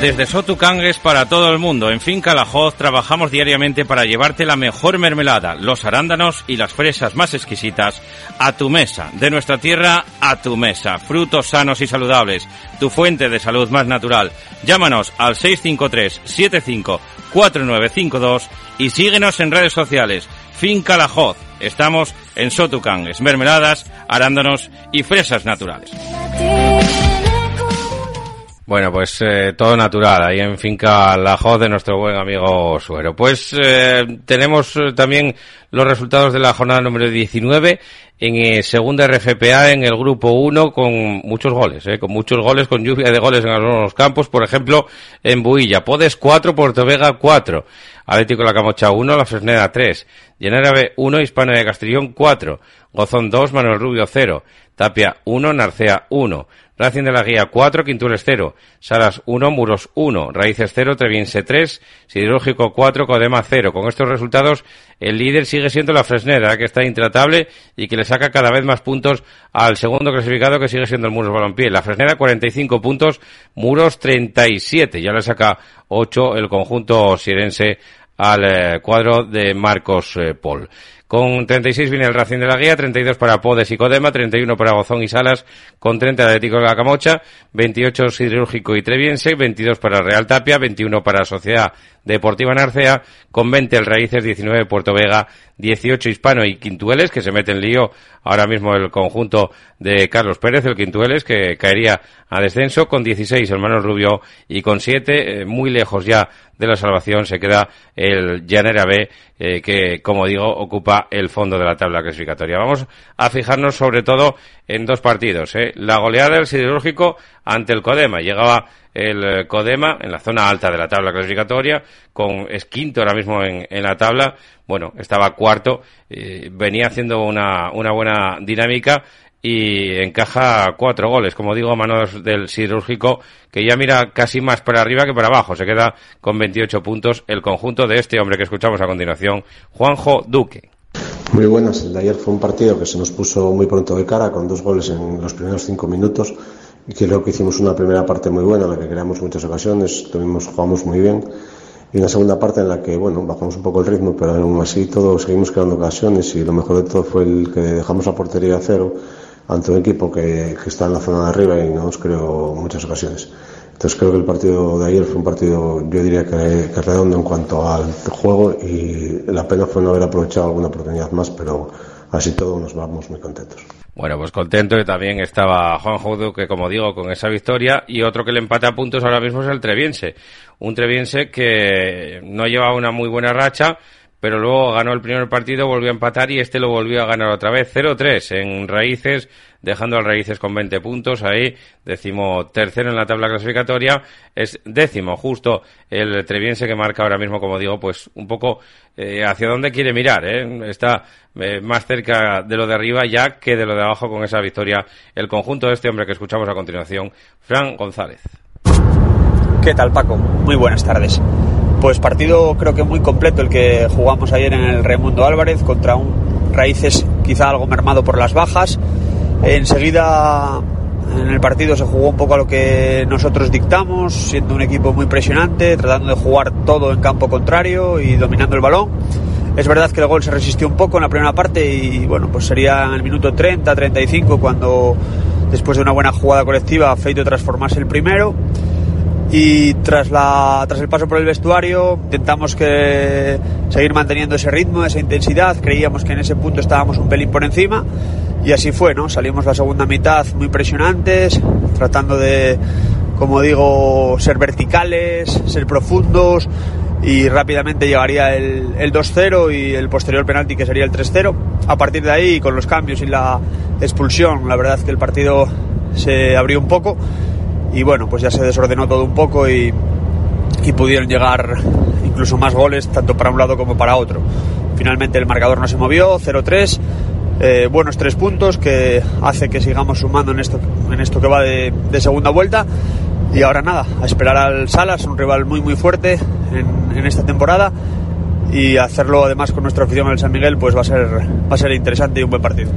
Desde Sotucangues para todo el mundo, en Finca La Hoz trabajamos diariamente para llevarte la mejor mermelada, los arándanos y las fresas más exquisitas a tu mesa, de nuestra tierra a tu mesa, frutos sanos y saludables, tu fuente de salud más natural. Llámanos al 653 75 4952 y síguenos en redes sociales. Finca La Hoz. Estamos en Sotucangues, mermeladas, arándanos y fresas naturales. Bueno, pues eh, todo natural, ahí en Finca La Hoz de nuestro buen amigo Suero. Pues eh, tenemos eh, también los resultados de la jornada número 19 en eh, segunda RFPA en el grupo 1 con muchos goles, eh, con muchos goles, con lluvia de goles en algunos campos, por ejemplo, en Builla, Podes 4, Puerto Vega 4, Atlético La Camocha 1, La Fresneda 3, Llanera B 1, Hispano de Castrillón 4, Gozón 2, Manuel Rubio 0, Tapia 1, Narcea 1, Racing de la Guía 4, Quintules 0, Salas 1, Muros 1, Raíces 0, Treviense 3, Siderúrgico 4, Codema 0. Con estos resultados, el líder sigue siendo la Fresneda, que está intratable y que le saca cada vez más puntos al segundo clasificado, que sigue siendo el Muros Balompié. La Fresneda 45 puntos, Muros 37. Ya le saca 8 el conjunto sirense al eh, cuadro de Marcos eh, Paul. Con 36 viene el Racing de la Guía, 32 para Podes y Codema, 31 para Gozón y Salas, con 30 Atlético de la Camocha, 28 Siderúrgico y Treviense, 22 para Real Tapia, 21 para Sociedad Deportiva Narcea, con 20 el Raíces, 19 Puerto Vega, 18 Hispano y Quintueles, que se mete en lío ahora mismo el conjunto de Carlos Pérez, el Quintueles, que caería a descenso, con 16 el Manuel Rubio y con 7, eh, muy lejos ya de la salvación, se queda el Llanera B, eh, que como digo ocupa el fondo de la tabla clasificatoria. Vamos a fijarnos sobre todo en dos partidos. ¿eh? La goleada del siderúrgico ante el Codema. Llegaba el eh, Codema en la zona alta de la tabla clasificatoria, con es quinto ahora mismo en, la tabla. Bueno, estaba cuarto, venía haciendo una, una buena dinámica y encaja cuatro goles, como digo, a manos del siderúrgico, que ya mira casi más para arriba que para abajo. Se queda con 28 puntos el conjunto de este hombre que escuchamos a continuación, Juanjo Duque. Muy buenas, el de ayer fue un partido que se nos puso muy pronto de cara, con dos goles en los primeros cinco minutos, y creo que hicimos una primera parte muy buena, en la que creamos muchas ocasiones, tuvimos, jugamos muy bien, y una segunda parte en la que, bueno, bajamos un poco el ritmo, pero aún así todo, seguimos creando ocasiones, y lo mejor de todo fue el que dejamos la portería a cero, ante un equipo que, que está en la zona de arriba y no nos creó muchas ocasiones. Entonces creo que el partido de ayer fue un partido, yo diría que, que redondo en cuanto al juego y la pena fue no haber aprovechado alguna oportunidad más, pero así todo nos vamos muy contentos. Bueno, pues contento y también estaba Juan Jodo, que como digo, con esa victoria, y otro que le empata a puntos ahora mismo es el Treviense. Un Treviense que no lleva una muy buena racha, pero luego ganó el primer partido, volvió a empatar y este lo volvió a ganar otra vez. 0-3 en Raíces, dejando al Raíces con 20 puntos ahí, décimo tercero en la tabla clasificatoria, es décimo justo el Treviense que marca ahora mismo, como digo, pues un poco eh, hacia dónde quiere mirar, ¿eh? está eh, más cerca de lo de arriba ya que de lo de abajo con esa victoria el conjunto de este hombre que escuchamos a continuación, Fran González. ¿Qué tal Paco? Muy buenas tardes. Pues partido creo que muy completo el que jugamos ayer en el Raimundo Álvarez contra un Raíces quizá algo mermado por las bajas. Enseguida en el partido se jugó un poco a lo que nosotros dictamos, siendo un equipo muy presionante, tratando de jugar todo en campo contrario y dominando el balón. Es verdad que el gol se resistió un poco en la primera parte y bueno, pues sería en el minuto 30, 35 cuando después de una buena jugada colectiva Feito transformase el primero y tras, la, tras el paso por el vestuario intentamos que seguir manteniendo ese ritmo, esa intensidad, creíamos que en ese punto estábamos un pelín por encima y así fue, ¿no? Salimos la segunda mitad muy presionantes, tratando de, como digo, ser verticales, ser profundos y rápidamente llegaría el, el 2-0 y el posterior penalti que sería el 3-0. A partir de ahí, con los cambios y la expulsión, la verdad es que el partido se abrió un poco y bueno, pues ya se desordenó todo un poco y, y pudieron llegar incluso más goles tanto para un lado como para otro. Finalmente el marcador no se movió, 0-3, eh, buenos tres puntos que hace que sigamos sumando en esto, en esto que va de, de, segunda vuelta. Y ahora nada, a esperar al Salas, un rival muy muy fuerte en, en esta temporada y hacerlo además con nuestra afición el San Miguel pues va a ser, va a ser interesante y un buen partido.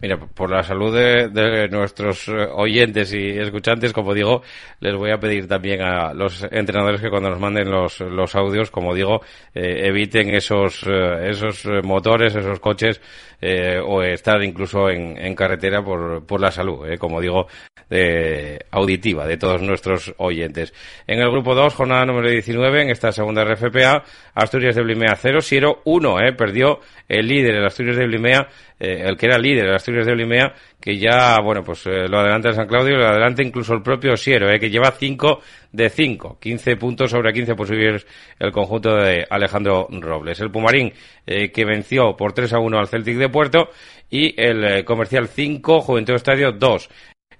Mira, por la salud de, nuestros eh, oyentes y escuchantes, como digo, les voy a pedir también a los entrenadores que cuando nos manden los, los audios, como digo, eh, eviten esos, eh, esos motores, esos coches, eh, o estar incluso en, en carretera por, por la salud, como digo, auditiva de todos nuestros oyentes. En el grupo 2, jornada número 19, en esta segunda RFPA, Asturias de Blimea 0, Siero 1, eh, perdió el líder, el Asturias de Blimea, el que era líder, el Asturias de Blimea, que ya, bueno, pues eh, lo adelanta el San Claudio lo adelanta incluso el propio Siero, eh, que lleva 5 de 5, 15 puntos sobre 15 posibles el conjunto de Alejandro Robles. El Pumarín, eh, que venció por 3 a 1 al Celtic de Puerto, y el eh, Comercial 5, Juventud Estadio 2.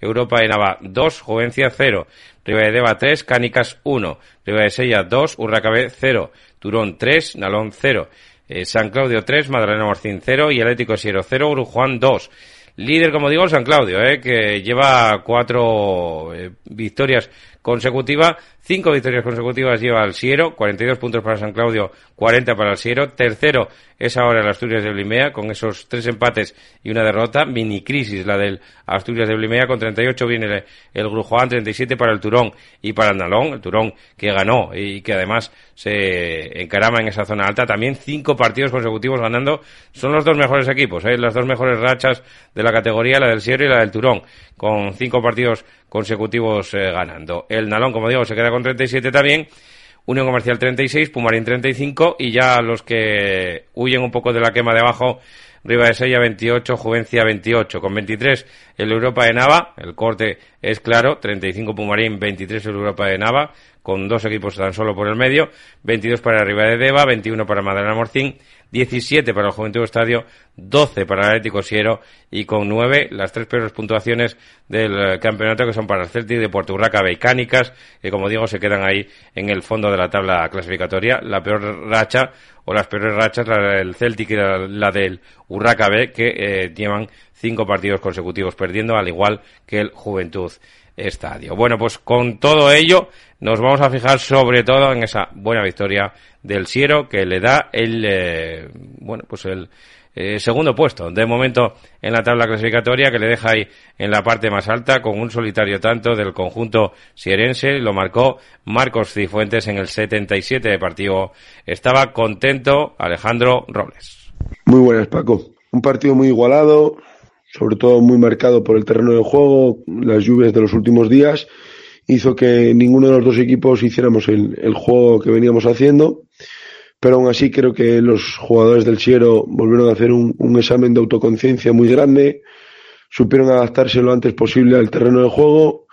Europa de Nava 2, Juvencia 0, Deva 3, Cánicas 1, de Sella 2, Urracabé 0, Turón 3, Nalón 0, eh, San Claudio 3, Madalena Morcín 0 y Atlético Siero 0, Urujuan 2. Líder, como digo, San Claudio, eh, que lleva cuatro eh, victorias consecutivas, cinco victorias consecutivas lleva el Siero, 42 puntos para San Claudio, 40 para el Siero. Tercero es ahora el Asturias de Blimea, con esos tres empates y una derrota. Mini crisis la del Asturias de Blimea, con 38 viene el, el Grujoán, 37 para el Turón y para el Nalón, el Turón que ganó y que además se encarama en esa zona alta. También cinco partidos consecutivos ganando. Son los dos mejores equipos, ¿eh? las dos mejores rachas de la categoría, la del Siero y la del Turón, con cinco partidos consecutivos eh, ganando. El Nalón, como digo, se queda con 37 también. Unión Comercial 36, Pumarín 35 y ya los que huyen un poco de la quema de abajo, Riva de Sella 28, Juvencia 28, con 23 el Europa de Nava, el corte es claro, 35 Pumarín, 23 el Europa de Nava, con dos equipos tan solo por el medio, 22 para Riva de Deva, 21 para Madalena Morcín, 17 para el Juventud Estadio, 12 para el Atlético Siero y con 9 las tres peores puntuaciones del campeonato que son para el Celtic de Puerto Urraca Beicánicas, que como digo se quedan ahí en el fondo de la tabla clasificatoria. La peor racha o las peores rachas, la del Celtic y la, la del Urraca B, que eh, llevan cinco partidos consecutivos perdiendo, al igual que el Juventud Estadio. Bueno, pues con todo ello nos vamos a fijar sobre todo en esa buena victoria del Siero que le da el, eh, bueno, pues el eh, segundo puesto de momento en la tabla clasificatoria que le deja ahí en la parte más alta con un solitario tanto del conjunto sierense, lo marcó Marcos Cifuentes en el 77 de partido. Estaba contento Alejandro Robles. Muy buenas, Paco. Un partido muy igualado, sobre todo muy marcado por el terreno de juego, las lluvias de los últimos días, hizo que ninguno de los dos equipos hiciéramos el, juego que veníamos haciendo, pero aún así creo que los jugadores del Siero volvieron a hacer un, un examen de autoconciencia muy grande, supieron adaptarse lo antes posible al terreno de juego,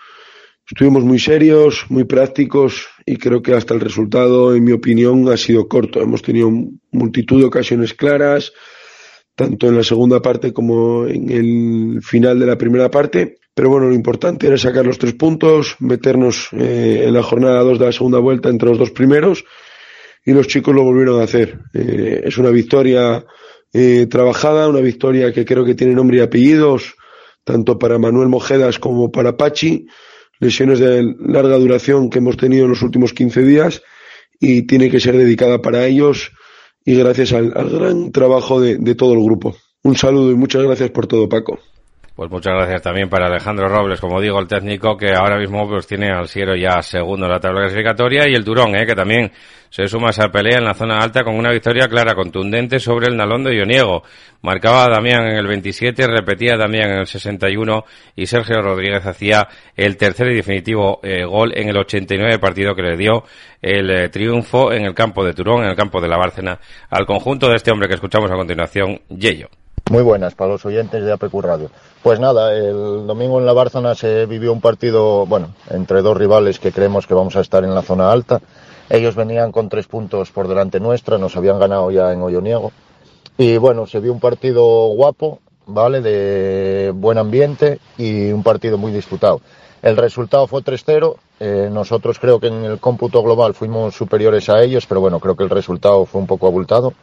estuvimos muy serios, muy prácticos y creo que hasta el resultado, en mi opinión, ha sido corto. Hemos tenido multitud de ocasiones claras, tanto en la segunda parte como en el final de la primera parte. Pero bueno, lo importante era sacar los tres puntos, meternos eh, en la jornada 2 de la segunda vuelta entre los dos primeros y los chicos lo volvieron a hacer. Eh, es una victoria eh, trabajada, una victoria que creo que tiene nombre y apellidos, tanto para Manuel Mojedas como para Pachi, lesiones de larga duración que hemos tenido en los últimos 15 días y tiene que ser dedicada para ellos y gracias al, al gran trabajo de, de todo el grupo. Un saludo y muchas gracias por todo, Paco. Pues muchas gracias también para Alejandro Robles, como digo, el técnico que ahora mismo pues tiene al Siero ya segundo en la tabla clasificatoria y el Turón, ¿eh? que también se suma a esa pelea en la zona alta con una victoria clara, contundente sobre el Nalón de Ioniego. Marcaba Damián en el 27, repetía Damián en el 61 y Sergio Rodríguez hacía el tercer y definitivo eh, gol en el 89 partido que le dio el eh, triunfo en el campo de Turón, en el campo de la Bárcena, al conjunto de este hombre que escuchamos a continuación, Yello. Muy buenas para los oyentes de APQ Radio. Pues nada, el domingo en la Bárcena se vivió un partido, bueno, entre dos rivales que creemos que vamos a estar en la zona alta. Ellos venían con tres puntos por delante nuestra, nos habían ganado ya en Hoyoniego. Y bueno, se vio un partido guapo, ¿vale? De buen ambiente y un partido muy disputado. El resultado fue 3-0. Eh, nosotros creo que en el cómputo global fuimos superiores a ellos, pero bueno, creo que el resultado fue un poco abultado.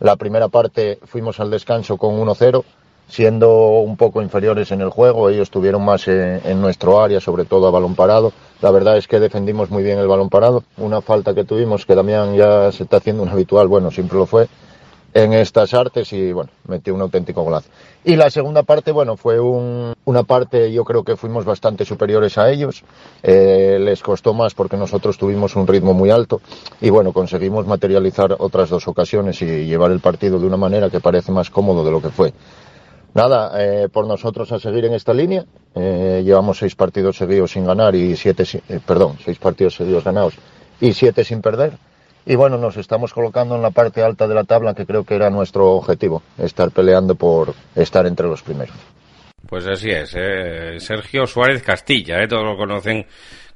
La primera parte fuimos al descanso con 1-0, siendo un poco inferiores en el juego. Ellos tuvieron más en, en, nuestro área, sobre todo a balón parado. La verdad es que defendimos muy bien el balón parado. Una falta que tuvimos, que Damián ya se está haciendo un habitual, bueno, siempre lo fue. en estas artes y bueno, metió un auténtico golazo. Y la segunda parte, bueno, fue un, una parte, yo creo que fuimos bastante superiores a ellos. Eh, les costó más porque nosotros tuvimos un ritmo muy alto y bueno, conseguimos materializar otras dos ocasiones y llevar el partido de una manera que parece más cómodo de lo que fue. Nada, eh, por nosotros a seguir en esta línea. Eh, llevamos seis partidos seguidos sin ganar y siete, eh, perdón, seis partidos seguidos ganados y siete sin perder. Y bueno, nos estamos colocando en la parte alta de la tabla, que creo que era nuestro objetivo, estar peleando por estar entre los primeros. Pues así es, ¿eh? Sergio Suárez Castilla, ¿eh? todos lo conocen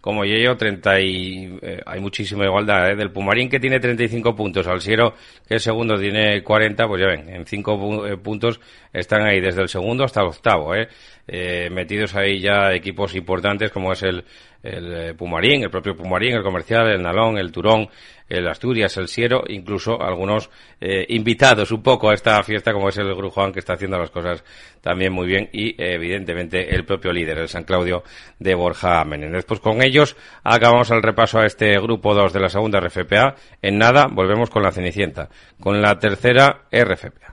como Yello, 30 y, eh, hay muchísima igualdad, ¿eh? del Pumarín que tiene 35 puntos, al Siero que el segundo tiene 40, pues ya ven, en 5 eh, puntos están ahí desde el segundo hasta el octavo, ¿eh? eh metidos ahí ya equipos importantes como es el, el Pumarín, el propio Pumarín, el Comercial, el Nalón, el Turón, el Asturias, el Siero, incluso algunos eh, invitados un poco a esta fiesta, como es el Grujuan, que está haciendo las cosas también muy bien, y evidentemente el propio líder, el San Claudio de Borja Menéndez. Pues con ellos acabamos el repaso a este grupo 2 de la segunda RFPA. En nada, volvemos con la Cenicienta, con la tercera RFPA.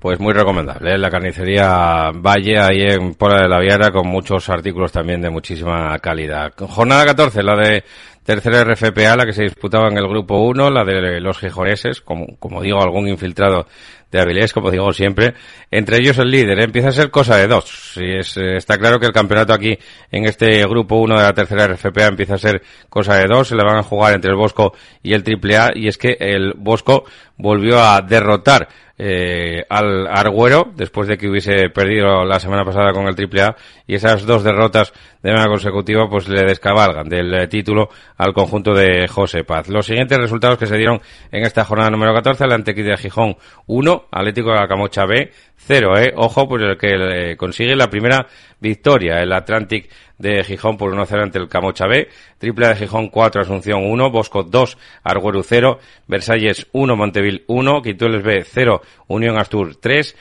Pues muy recomendable, ¿eh? la carnicería Valle ahí en Pola de la Viana con muchos artículos también de muchísima calidad. Jornada 14, la de tercera RFPA, la que se disputaba en el grupo 1, la de los gijoneses, como, como digo, algún infiltrado de Avilés, como digo siempre, entre ellos el líder, ¿eh? empieza a ser cosa de dos. Y es, eh, está claro que el campeonato aquí, en este grupo 1 de la tercera RFPA, empieza a ser cosa de dos, se le van a jugar entre el Bosco y el AAA, y es que el Bosco volvió a derrotar eh, al Argüero después de que hubiese perdido la semana pasada con el AAA y esas dos derrotas de manera consecutiva pues le descabalgan del eh, título al conjunto de José Paz. Los siguientes resultados que se dieron en esta jornada número 14, el Antequilla Gijón 1, Atlético de la Camocha B 0, eh. Ojo, pues el que eh, consigue la primera victoria, el Atlantic de Gijón por 1-0 ante el Camocha B, Triple de Gijón 4, Asunción 1, Bosco 2, Arguero 0, Versalles 1, Monteville 1, Quintueles B 0, Unión Astur 3,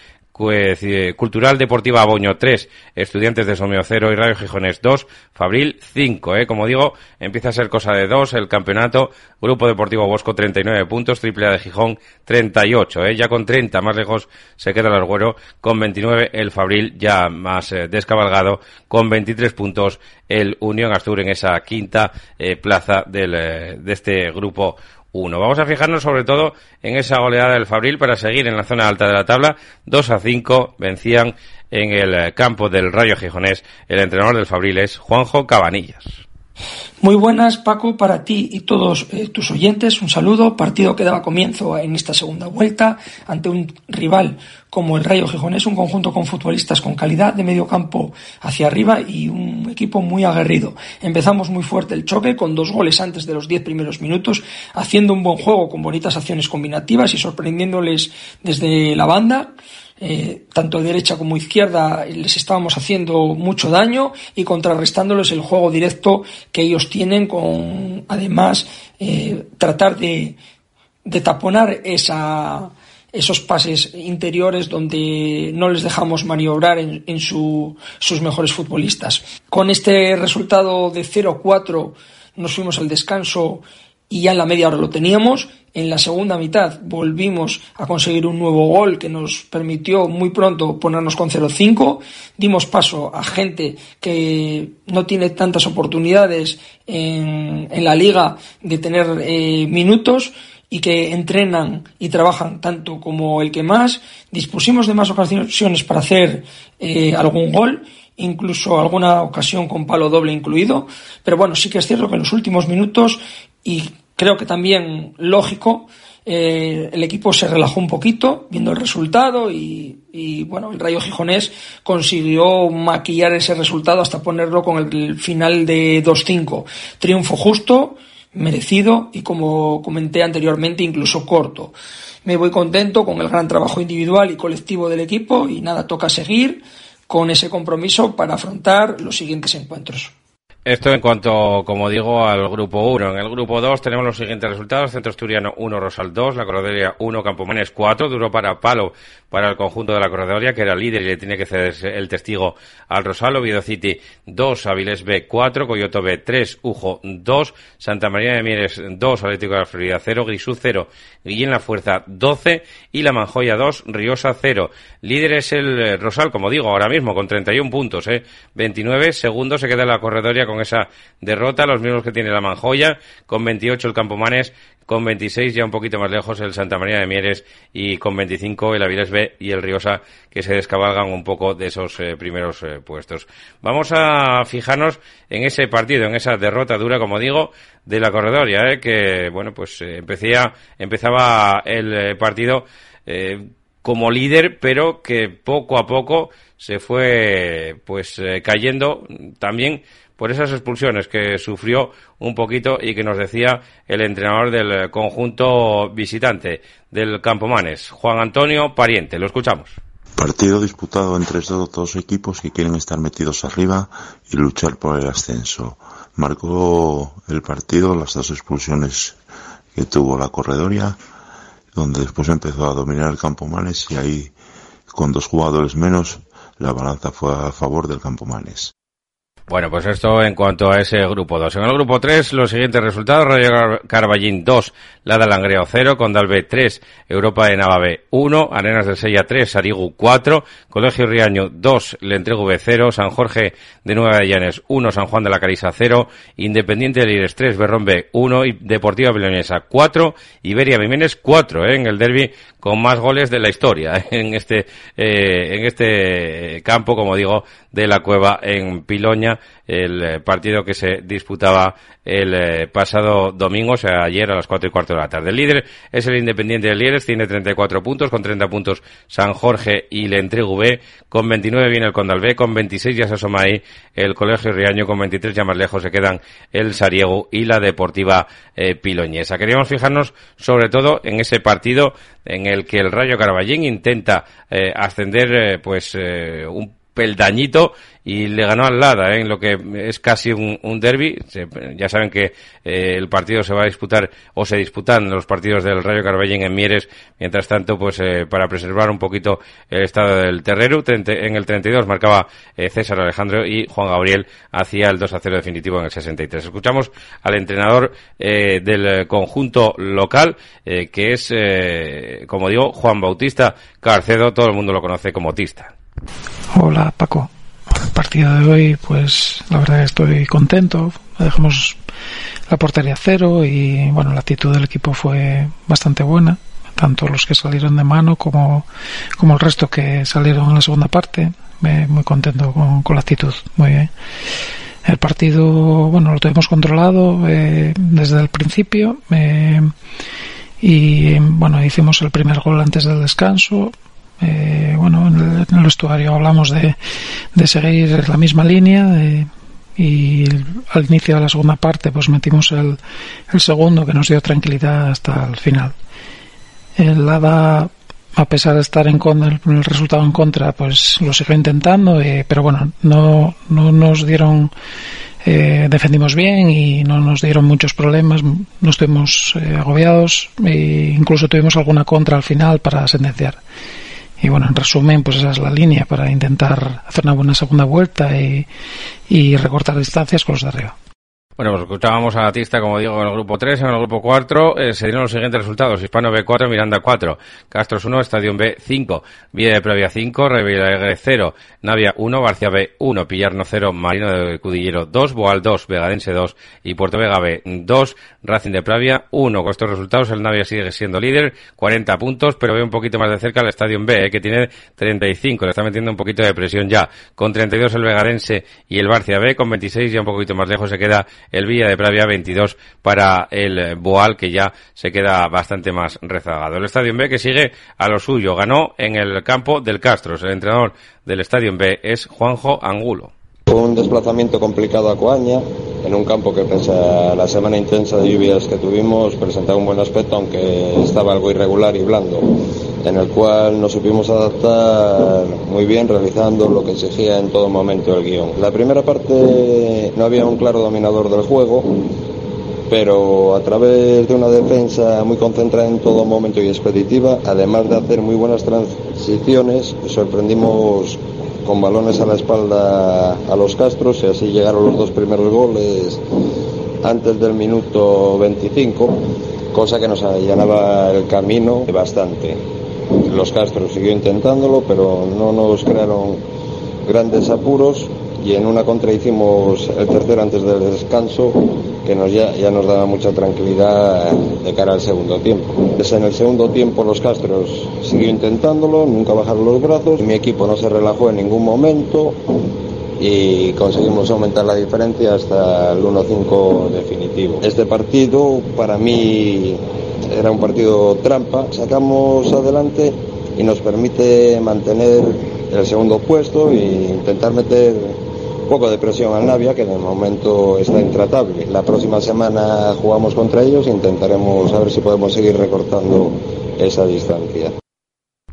eh, Cultural Deportiva Aboño 3, Estudiantes de Somio 0 y Radio Gijones 2, Fabril 5, eh. Como digo, empieza a ser cosa de dos el campeonato, Grupo Deportivo Bosco 39 puntos, Triple A de Gijón 38, eh. Ya con 30 más lejos se queda el Arguero, con 29 el Fabril ya más eh, descabalgado, con 23 puntos el Unión Astur en esa quinta eh, plaza del, de este grupo uno. Vamos a fijarnos sobre todo en esa goleada del Fabril para seguir en la zona alta de la tabla. 2 a 5 vencían en el campo del Rayo Gijonés. El entrenador del Fabril es Juanjo Cabanillas. Muy buenas, Paco, para ti y todos eh, tus oyentes. Un saludo. Partido que daba comienzo en esta segunda vuelta ante un rival como el Rayo Gijonés, un conjunto con futbolistas con calidad de medio campo hacia arriba y un equipo muy aguerrido. Empezamos muy fuerte el choque con dos goles antes de los diez primeros minutos, haciendo un buen juego con bonitas acciones combinativas y sorprendiéndoles desde la banda. Eh, tanto derecha como izquierda les estábamos haciendo mucho daño y contrarrestándoles el juego directo que ellos tienen con además eh, tratar de, de taponar esa, esos pases interiores donde no les dejamos maniobrar en, en su, sus mejores futbolistas. Con este resultado de 0-4 nos fuimos al descanso y ya en la media hora lo teníamos en la segunda mitad volvimos a conseguir un nuevo gol que nos permitió muy pronto ponernos con 0-5. Dimos paso a gente que no tiene tantas oportunidades en, en la liga de tener eh, minutos y que entrenan y trabajan tanto como el que más. Dispusimos de más ocasiones para hacer eh, algún gol incluso alguna ocasión con palo doble incluido, pero bueno, sí que es cierto que en los últimos minutos y creo que también lógico. Eh, el equipo se relajó un poquito viendo el resultado y, bueno, el Rayo Gijonés consiguió maquillar ese resultado hasta ponerlo con el final de 2-5. Triunfo justo, merecido y como comenté anteriormente incluso corto. Me voy contento con el gran trabajo individual y colectivo del equipo y nada, toca seguir con ese compromiso para afrontar los siguientes encuentros. Esto en cuanto, como digo, al grupo 1. En el grupo 2 tenemos los siguientes resultados. Centro Asturiano 1, Rosal 2, La Corredoria 1, Campomanes 4. Duro para palo para el conjunto de La Corredoria, que era líder y le tiene que ceder el testigo al Rosal. Oviedo City 2, Avilés B 4, Coyoto B 3, Ujo 2, Santa María de Mieres 2, Atlético de la Florida 0, Grisú 0, Guillén La Fuerza 12 y La Manjoya 2, Riosa 0. Líder es el Rosal, como digo, ahora mismo con 31 puntos, ¿eh? 29. Segundo se queda La Corredoria con esa derrota, los mismos que tiene la Manjoya, con 28 el Campomanes, con 26 ya un poquito más lejos el Santa María de Mieres y con 25 el Avilés B y el Riosa que se descabalgan un poco de esos eh, primeros eh, puestos. Vamos a fijarnos en ese partido, en esa derrota dura, como digo, de la Corredoria, eh, que bueno, pues empecía, empezaba el partido como líder, pero que poco a poco se fue pues cayendo también por esas expulsiones que sufrió un poquito y que nos decía el entrenador del conjunto visitante del Campomanes, Juan Antonio Pariente. Lo escuchamos. Partido disputado entre dos equipos que quieren estar metidos arriba y luchar por el ascenso. Marcó el partido las dos expulsiones que tuvo la corredoria, donde después empezó a dominar el Campomanes y ahí con dos jugadores menos la balanza fue a favor del Campomanes. Bueno, pues esto en cuanto a ese grupo 2. En el grupo 3, los siguientes resultados. Rayo Carballín 2, Lada Langreo 0, Condalbe 3, Europa de Navave 1, Arenas del Sella 3, Sarigu 4, Colegio Riaño 2, Entrego B 0, San Jorge de Nueva Llanes 1, San Juan de la Carisa 0, Independiente de Lires 3, Berrón B 1 y Deportiva Vilonesa 4, Iberia Jiménez 4, ¿eh? en el derby con más goles de la historia en este eh, en este campo, como digo, de la Cueva en Piloña, el eh, partido que se disputaba el eh, pasado domingo, o sea, ayer a las cuatro y cuarto de la tarde. El líder es el Independiente de Lieres, tiene 34 puntos, con 30 puntos San Jorge y le entrego B, con 29 viene el Condal con 26 ya se asoma ahí el Colegio Riaño, con 23 ya más lejos se quedan el Sariego y la Deportiva eh, Piloñesa. Queríamos fijarnos sobre todo en ese partido en el que el Rayo Caraballín intenta ascender pues un peldañito y le ganó al Lada ¿eh? en lo que es casi un, un derby. Ya saben que eh, el partido se va a disputar o se disputan los partidos del Rayo Carballín en Mieres. Mientras tanto, pues eh, para preservar un poquito el estado del terreno, en el 32 marcaba César Alejandro y Juan Gabriel hacía el 2 a 0 definitivo en el 63. Escuchamos al entrenador del conjunto local, que es, como digo, Juan Bautista Carcedo. Todo el mundo lo conoce como Tista. Hola Paco. El partido de hoy, pues la verdad que estoy contento. Dejamos la portería cero y bueno, la actitud del equipo fue bastante buena. Tanto los que salieron de mano como, como el resto que salieron en la segunda parte. muy contento con, la actitud. Muy bien. El partido, bueno, lo tuvimos controlado eh, desde el principio eh, y, bueno, hicimos el primer gol antes del descanso. Eh, bueno, en el, vestuario hablamos de, de seguir la misma línea y al inicio de la segunda parte pues metimos el, el segundo que nos dio tranquilidad hasta el final. El Lada a pesar de estar en con el, el, resultado en contra, pues lo siguió intentando, eh, pero bueno, no, no nos dieron, eh, defendimos bien y no nos dieron muchos problemas, no estuvimos eh, agobiados e incluso tuvimos alguna contra al final para sentenciar. Y bueno, en resumen, pues esa es la línea para intentar hacer una buena segunda vuelta y, y recortar distancias con los de arriba. Bueno, pues escuchábamos a Atista, como digo, en el grupo 3, en el grupo 4 eh, se dieron los siguientes resultados. Hispano B4, Miranda 4, Castros 1, Estadio B 5, Villa de Previa 5, Revillaregre 0, Navia 1, Barcia B 1, Pillarno 0, Marino de Cudillero 2, Boal 2, Vegadense 2 y Puerto Vega B 2, Racing de Pravia 1. Con estos resultados el Navia sigue siendo líder, 40 puntos, pero ve un poquito más de cerca el Estadio B, eh, que tiene 35, le está metiendo un poquito de presión ya. Con 32 el Vegadense y el Barcia B, con 26 ya un poquito más lejos se queda el Villa de Pravia 22 para el Boal que ya se queda bastante más rezagado. El Estadio B que sigue a lo suyo, ganó en el campo del Castros. El entrenador del Estadio B es Juanjo Angulo. Un desplazamiento complicado a Coaña, en un campo que pese a la semana intensa de lluvias que tuvimos presentaba un buen aspecto, aunque estaba algo irregular y blando, en el cual nos supimos adaptar muy bien realizando lo que exigía en todo momento el guion. La primera parte no había un claro dominador del juego, pero a través de una defensa muy concentrada en todo momento y expeditiva, además de hacer muy buenas transiciones, sorprendimos con balones a la espalda a los Castros y así llegaron los dos primeros goles antes del minuto 25, cosa que nos allanaba el camino bastante. Los Castros siguió intentándolo, pero no nos crearon grandes apuros y en una contra hicimos el tercero antes del descanso que ya, ya, nos daba mucha tranquilidad de cara al segundo tiempo. Pues en el segundo tiempo los Castros siguió intentándolo, nunca bajaron los brazos, mi equipo no se relajó en ningún momento y conseguimos aumentar la diferencia hasta el 1-5 definitivo. Este partido para mí era un partido trampa, sacamos adelante y nos permite mantener el segundo puesto e intentar meter poco de presión al Navia, que de momento está intratable. La próxima semana jugamos contra ellos e intentaremos a ver si podemos seguir recortando esa distancia.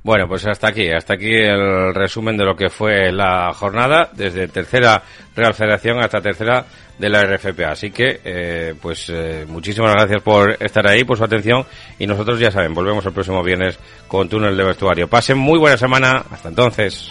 Bueno, pues hasta aquí, hasta aquí el resumen de lo que fue la jornada, desde tercera Real Federación hasta tercera de la RFPA. Así que, eh, pues eh, muchísimas gracias por estar ahí, por su atención y nosotros ya saben, volvemos el próximo viernes con Túnel de Vestuario. Pasen muy buena semana, hasta entonces.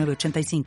85.